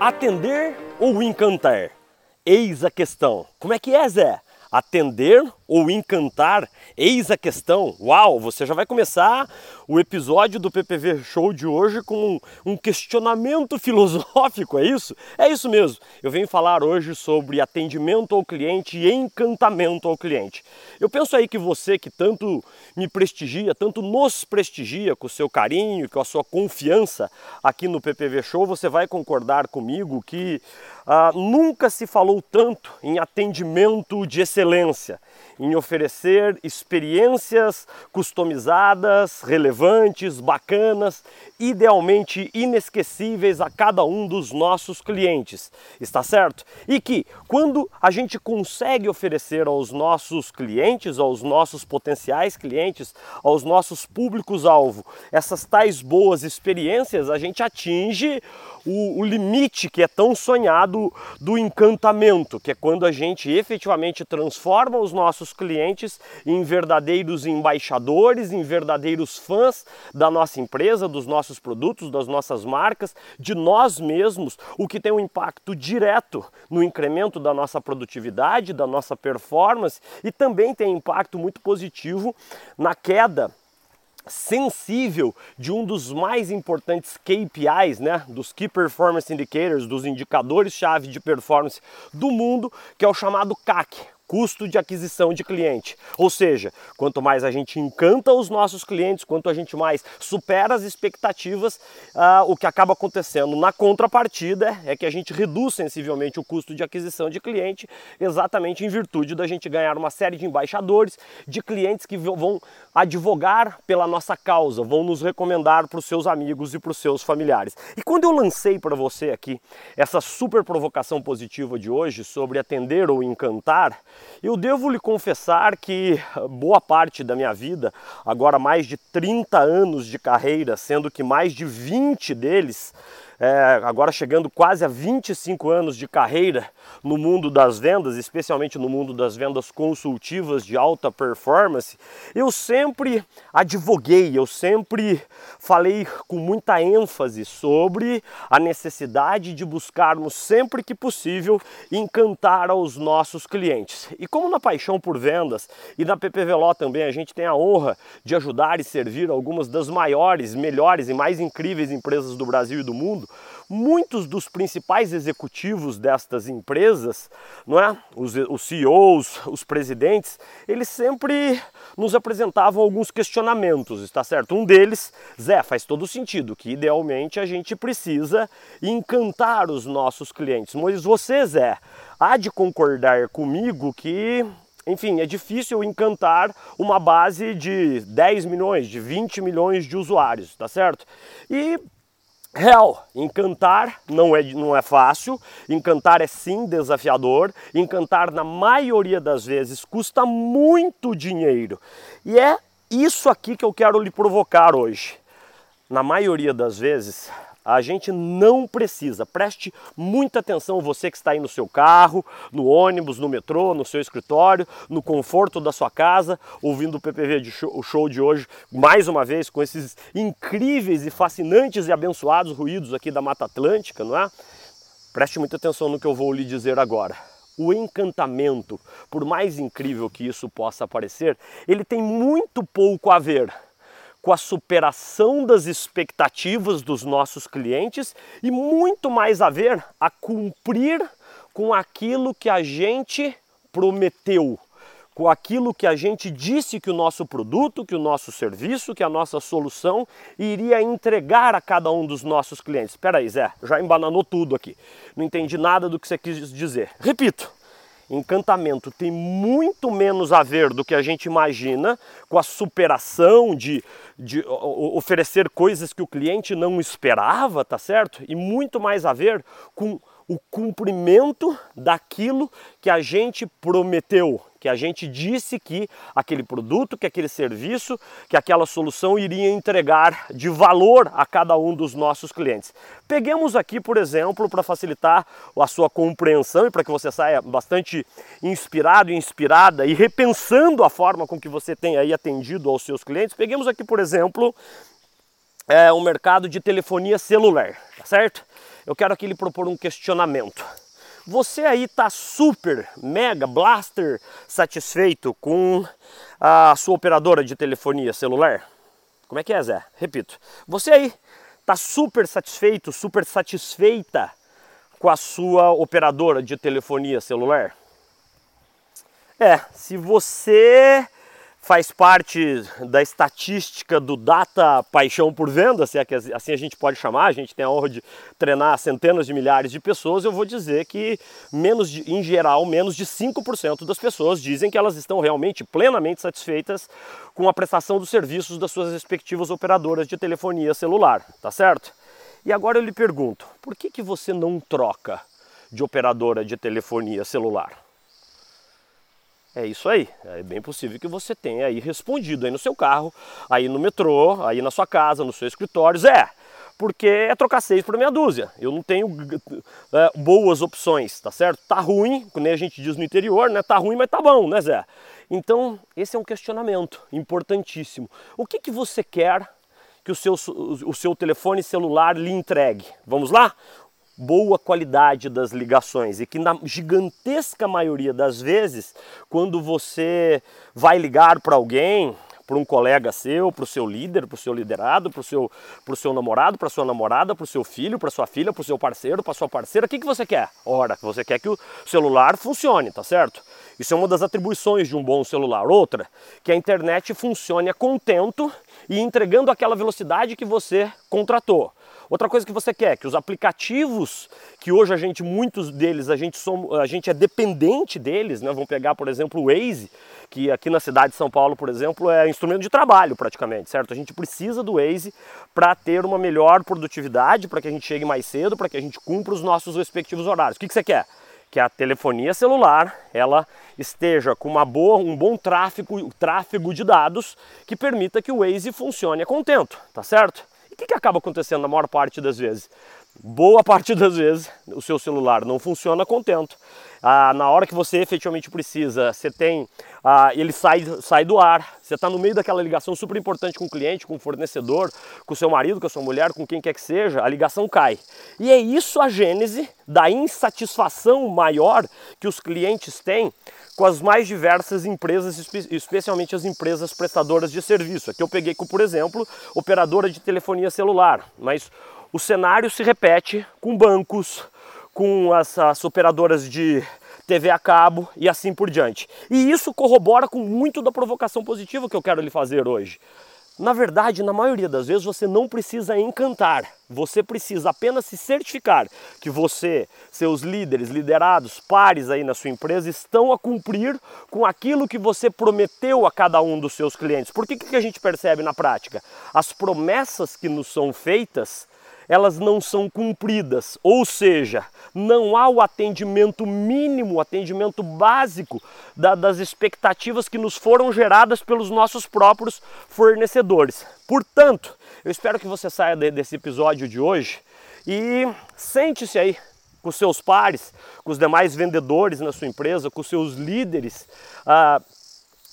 Atender ou encantar? Eis a questão. Como é que é, Zé? Atender ou encantar? Eis a questão. Uau, você já vai começar o episódio do PPV Show de hoje com um questionamento filosófico, é isso? É isso mesmo. Eu venho falar hoje sobre atendimento ao cliente e encantamento ao cliente. Eu penso aí que você que tanto me prestigia, tanto nos prestigia com o seu carinho, com a sua confiança aqui no PPV Show, você vai concordar comigo que ah, nunca se falou tanto em atendimento de excelência em oferecer experiências customizadas, relevantes, bacanas, idealmente inesquecíveis a cada um dos nossos clientes. Está certo? E que quando a gente consegue oferecer aos nossos clientes, aos nossos potenciais clientes, aos nossos públicos-alvo, essas tais boas experiências, a gente atinge o, o, limite que é tão sonhado do encantamento, que é quando a gente efetivamente transforma os nossos clientes em verdadeiros embaixadores, em verdadeiros fãs da nossa empresa, dos nossos produtos, das nossas marcas, de nós mesmos, o que tem um impacto direto no incremento da nossa produtividade, da nossa performance e também tem impacto muito positivo na queda sensível de um dos mais importantes KPIs, né, dos Key Performance Indicators, dos indicadores-chave de performance do mundo, que é o chamado CAC, custo de aquisição de cliente. Ou seja, quanto mais a gente encanta os nossos clientes, quanto a gente mais supera as expectativas, uh, o que acaba acontecendo na contrapartida é que a gente reduz sensivelmente o custo de aquisição de cliente, exatamente em virtude da gente ganhar uma série de embaixadores, de clientes que vão advogar pela nossa causa, vão nos recomendar para os seus amigos e para os seus familiares. E quando eu lancei para você aqui essa super provocação positiva de hoje sobre atender ou encantar, eu devo lhe confessar que boa parte da minha vida, agora mais de 30 anos de carreira, sendo que mais de 20 deles é, agora chegando quase a 25 anos de carreira no mundo das vendas, especialmente no mundo das vendas consultivas de alta performance, eu sempre advoguei, eu sempre falei com muita ênfase sobre a necessidade de buscarmos sempre que possível encantar aos nossos clientes. E como na paixão por vendas e na PPVLO também a gente tem a honra de ajudar e servir algumas das maiores, melhores e mais incríveis empresas do Brasil e do mundo, muitos dos principais executivos destas empresas, não é? Os, os CEOs, os presidentes, eles sempre nos apresentavam alguns questionamentos, está certo? Um deles, Zé, faz todo sentido que idealmente a gente precisa encantar os nossos clientes. Mas você, Zé, há de concordar comigo que enfim, é difícil encantar uma base de 10 milhões, de 20 milhões de usuários, tá certo? E Real, encantar não é, não é fácil, encantar é sim desafiador, encantar na maioria das vezes custa muito dinheiro. E é isso aqui que eu quero lhe provocar hoje. Na maioria das vezes, a gente não precisa. Preste muita atenção, você que está aí no seu carro, no ônibus, no metrô, no seu escritório, no conforto da sua casa, ouvindo o PPV de show, o show de hoje, mais uma vez, com esses incríveis e fascinantes e abençoados ruídos aqui da Mata Atlântica, não é? Preste muita atenção no que eu vou lhe dizer agora. O encantamento, por mais incrível que isso possa parecer, ele tem muito pouco a ver com a superação das expectativas dos nossos clientes e muito mais a ver a cumprir com aquilo que a gente prometeu, com aquilo que a gente disse que o nosso produto, que o nosso serviço, que a nossa solução iria entregar a cada um dos nossos clientes. Espera aí, Zé, já embananou tudo aqui. Não entendi nada do que você quis dizer. Repito, Encantamento tem muito menos a ver do que a gente imagina com a superação de, de oferecer coisas que o cliente não esperava, tá certo? E muito mais a ver com o cumprimento daquilo que a gente prometeu, que a gente disse que aquele produto, que aquele serviço, que aquela solução iria entregar de valor a cada um dos nossos clientes. Peguemos aqui, por exemplo, para facilitar a sua compreensão e para que você saia bastante inspirado e inspirada e repensando a forma com que você tem aí atendido aos seus clientes, peguemos aqui, por exemplo, é, um mercado de telefonia celular, tá certo? Eu quero aqui lhe propor um questionamento. Você aí está super, mega, blaster satisfeito com a sua operadora de telefonia celular? Como é que é, Zé? Repito. Você aí está super satisfeito, super satisfeita com a sua operadora de telefonia celular? É, se você faz parte da estatística do Data Paixão por Venda, se é que assim a gente pode chamar, a gente tem a honra de treinar centenas de milhares de pessoas, eu vou dizer que menos de, em geral, menos de 5% das pessoas dizem que elas estão realmente plenamente satisfeitas com a prestação dos serviços das suas respectivas operadoras de telefonia celular, tá certo? E agora eu lhe pergunto, por que, que você não troca de operadora de telefonia celular? É isso aí. É bem possível que você tenha aí respondido aí no seu carro, aí no metrô, aí na sua casa, no seu escritório. É, porque é trocar seis por meia dúzia. Eu não tenho é, boas opções, tá certo? Tá ruim, como a gente diz no interior, né? Tá ruim, mas tá bom, né, Zé? Então, esse é um questionamento importantíssimo. O que, que você quer que o seu, o seu telefone celular lhe entregue? Vamos lá? Boa qualidade das ligações e que na gigantesca maioria das vezes, quando você vai ligar para alguém, para um colega seu, para o seu líder, para o seu liderado, para o seu, pro seu namorado, para sua namorada, para o seu filho, para sua filha, para o seu parceiro, para sua parceira, o que, que você quer? Ora, você quer que o celular funcione, tá certo? Isso é uma das atribuições de um bom celular. Outra, que a internet funcione a contento e entregando aquela velocidade que você contratou. Outra coisa que você quer, que os aplicativos, que hoje a gente, muitos deles, a gente, somos, a gente é dependente deles, né? Vamos pegar, por exemplo, o Waze, que aqui na cidade de São Paulo, por exemplo, é instrumento de trabalho praticamente, certo? A gente precisa do Waze para ter uma melhor produtividade, para que a gente chegue mais cedo, para que a gente cumpra os nossos respectivos horários. O que, que você quer? que a telefonia celular ela esteja com uma boa, um bom tráfego, tráfego de dados que permita que o Waze funcione a contento, tá certo? Que, que acaba acontecendo na maior parte das vezes? Boa parte das vezes o seu celular não funciona contento. Ah, na hora que você efetivamente precisa, você tem, ah, ele sai, sai do ar, você está no meio daquela ligação super importante com o cliente, com o fornecedor, com o seu marido, com a sua mulher, com quem quer que seja, a ligação cai. E é isso a gênese da insatisfação maior que os clientes têm com as mais diversas empresas, especialmente as empresas prestadoras de serviço. Aqui eu peguei, por exemplo, operadora de telefonia celular, mas o cenário se repete com bancos, com as, as operadoras de TV a cabo e assim por diante. E isso corrobora com muito da provocação positiva que eu quero lhe fazer hoje. Na verdade, na maioria das vezes você não precisa encantar, você precisa apenas se certificar que você, seus líderes, liderados, pares aí na sua empresa estão a cumprir com aquilo que você prometeu a cada um dos seus clientes. Por que, que a gente percebe na prática? As promessas que nos são feitas elas não são cumpridas, ou seja, não há o atendimento mínimo, o atendimento básico da, das expectativas que nos foram geradas pelos nossos próprios fornecedores. Portanto, eu espero que você saia de, desse episódio de hoje e sente-se aí com seus pares, com os demais vendedores na sua empresa, com seus líderes. Ah,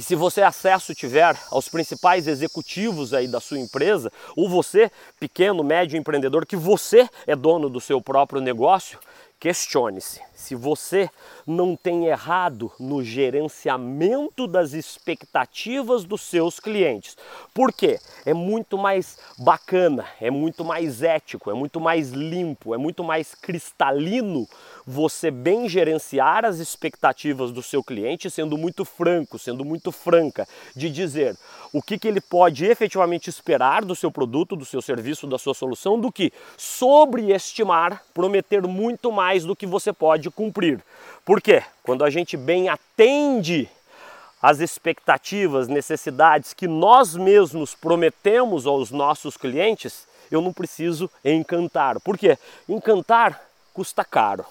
e se você acesso tiver aos principais executivos aí da sua empresa, ou você, pequeno, médio empreendedor, que você é dono do seu próprio negócio, questione-se se você não tem errado no gerenciamento das expectativas dos seus clientes. Por quê? É muito mais bacana, é muito mais ético, é muito mais limpo, é muito mais cristalino você bem gerenciar as expectativas do seu cliente, sendo muito franco, sendo muito franca, de dizer o que, que ele pode efetivamente esperar do seu produto, do seu serviço, da sua solução, do que sobreestimar, prometer muito mais do que você pode cumprir. Por quê? Quando a gente bem atende as expectativas, necessidades que nós mesmos prometemos aos nossos clientes, eu não preciso encantar. Por quê? Encantar custa caro.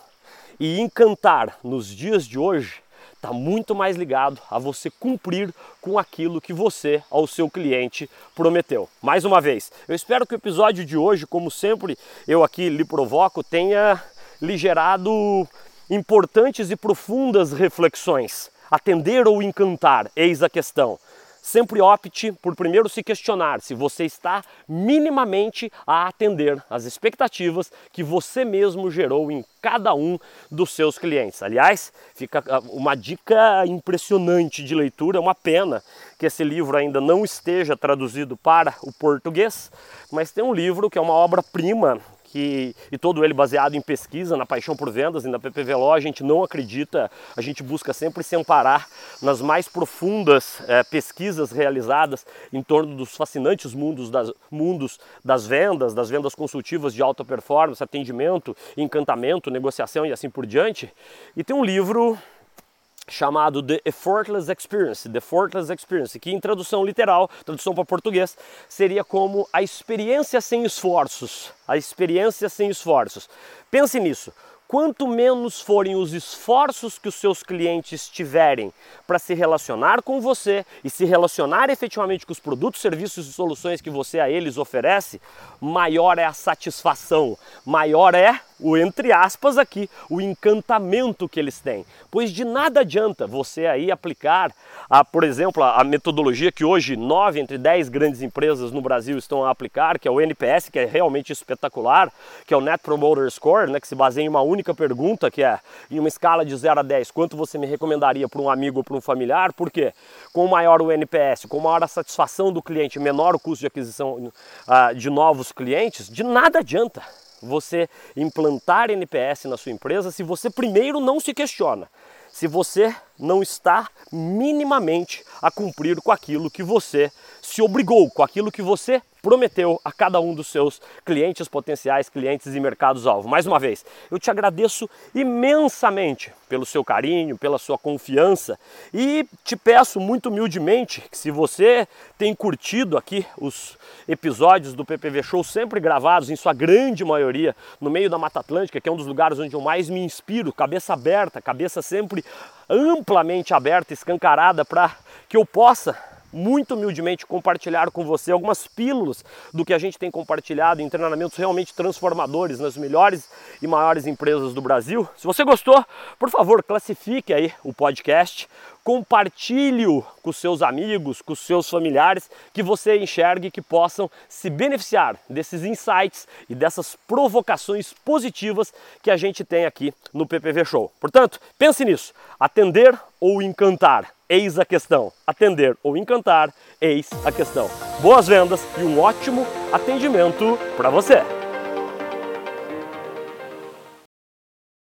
E encantar nos dias de hoje está muito mais ligado a você cumprir com aquilo que você ao seu cliente prometeu. Mais uma vez, eu espero que o episódio de hoje, como sempre eu aqui lhe provoco, tenha lhe gerado importantes e profundas reflexões. Atender ou encantar, eis a questão. sempre opte por primeiro se questionar se você está minimamente a atender às expectativas que você mesmo gerou em cada um dos seus clientes. Aliás, fica ah, uma dica impressionante de leitura, uma pena que esse livro ainda não esteja traduzido para o português, mas tem um livro que é uma obra-prima que, e todo ele baseado em pesquisa, na paixão por vendas e na PPVLO, a gente não acredita, a gente busca sempre se amparar nas mais profundas é, pesquisas realizadas em torno dos fascinantes mundos das, mundos das vendas, das vendas consultivas de alta performance, atendimento, encantamento, negociação e assim por diante. E tem um livro chamado The Effortless Experience, The Effortless Experience, que em tradução literal, tradução para português, seria como a experiência sem esforços, a experiência sem esforços. Pense nisso. Quanto menos forem os esforços que os seus clientes tiverem para se relacionar com você e se relacionar efetivamente com os produtos, serviços e soluções que você a eles oferece, maior é a satisfação, maior é o entre aspas aqui, o encantamento que eles têm. Pois de nada adianta você aí aplicar, a, por exemplo, a, metodologia que hoje nove entre dez grandes empresas no Brasil estão a aplicar, que é o NPS, que é realmente espetacular, que é o Net Promoter Score, né, que se baseia em uma única pergunta, que é em uma escala de 0 a 10, quanto você me recomendaria para um amigo ou para um familiar? Por quê? Com maior o NPS, com maior a satisfação do cliente, menor o custo de aquisição uh, de novos clientes, de nada adianta você implantar NPS na sua empresa se você primeiro não se questiona, se você não está minimamente a cumprir com aquilo que você se obrigou, com aquilo que você prometeu a cada um dos seus clientes potenciais, clientes e mercados-alvo. Mais uma vez, eu te agradeço imensamente pelo seu carinho, pela sua confiança e te peço muito humildemente que se você tem curtido aqui os episódios do PPV Show sempre gravados em sua grande maioria no meio da Mata Atlântica, que é um dos lugares onde eu mais me inspiro, cabeça aberta, cabeça sempre amplamente aberta, escancarada para que eu possa muito humildemente compartilhar com você algumas pílulas do que a gente tem compartilhado em treinamentos realmente transformadores nas melhores e maiores empresas do Brasil. Se você gostou, por favor, classifique aí o podcast, compartilhe-o com seus amigos, com seus familiares, que você enxergue que possam se beneficiar desses insights e dessas provocações positivas que a gente tem aqui no PPV Show. Portanto, pense nisso: atender ou encantar? Eis a questão. Atender ou encantar, eis a questão. Boas vendas e um ótimo atendimento para você.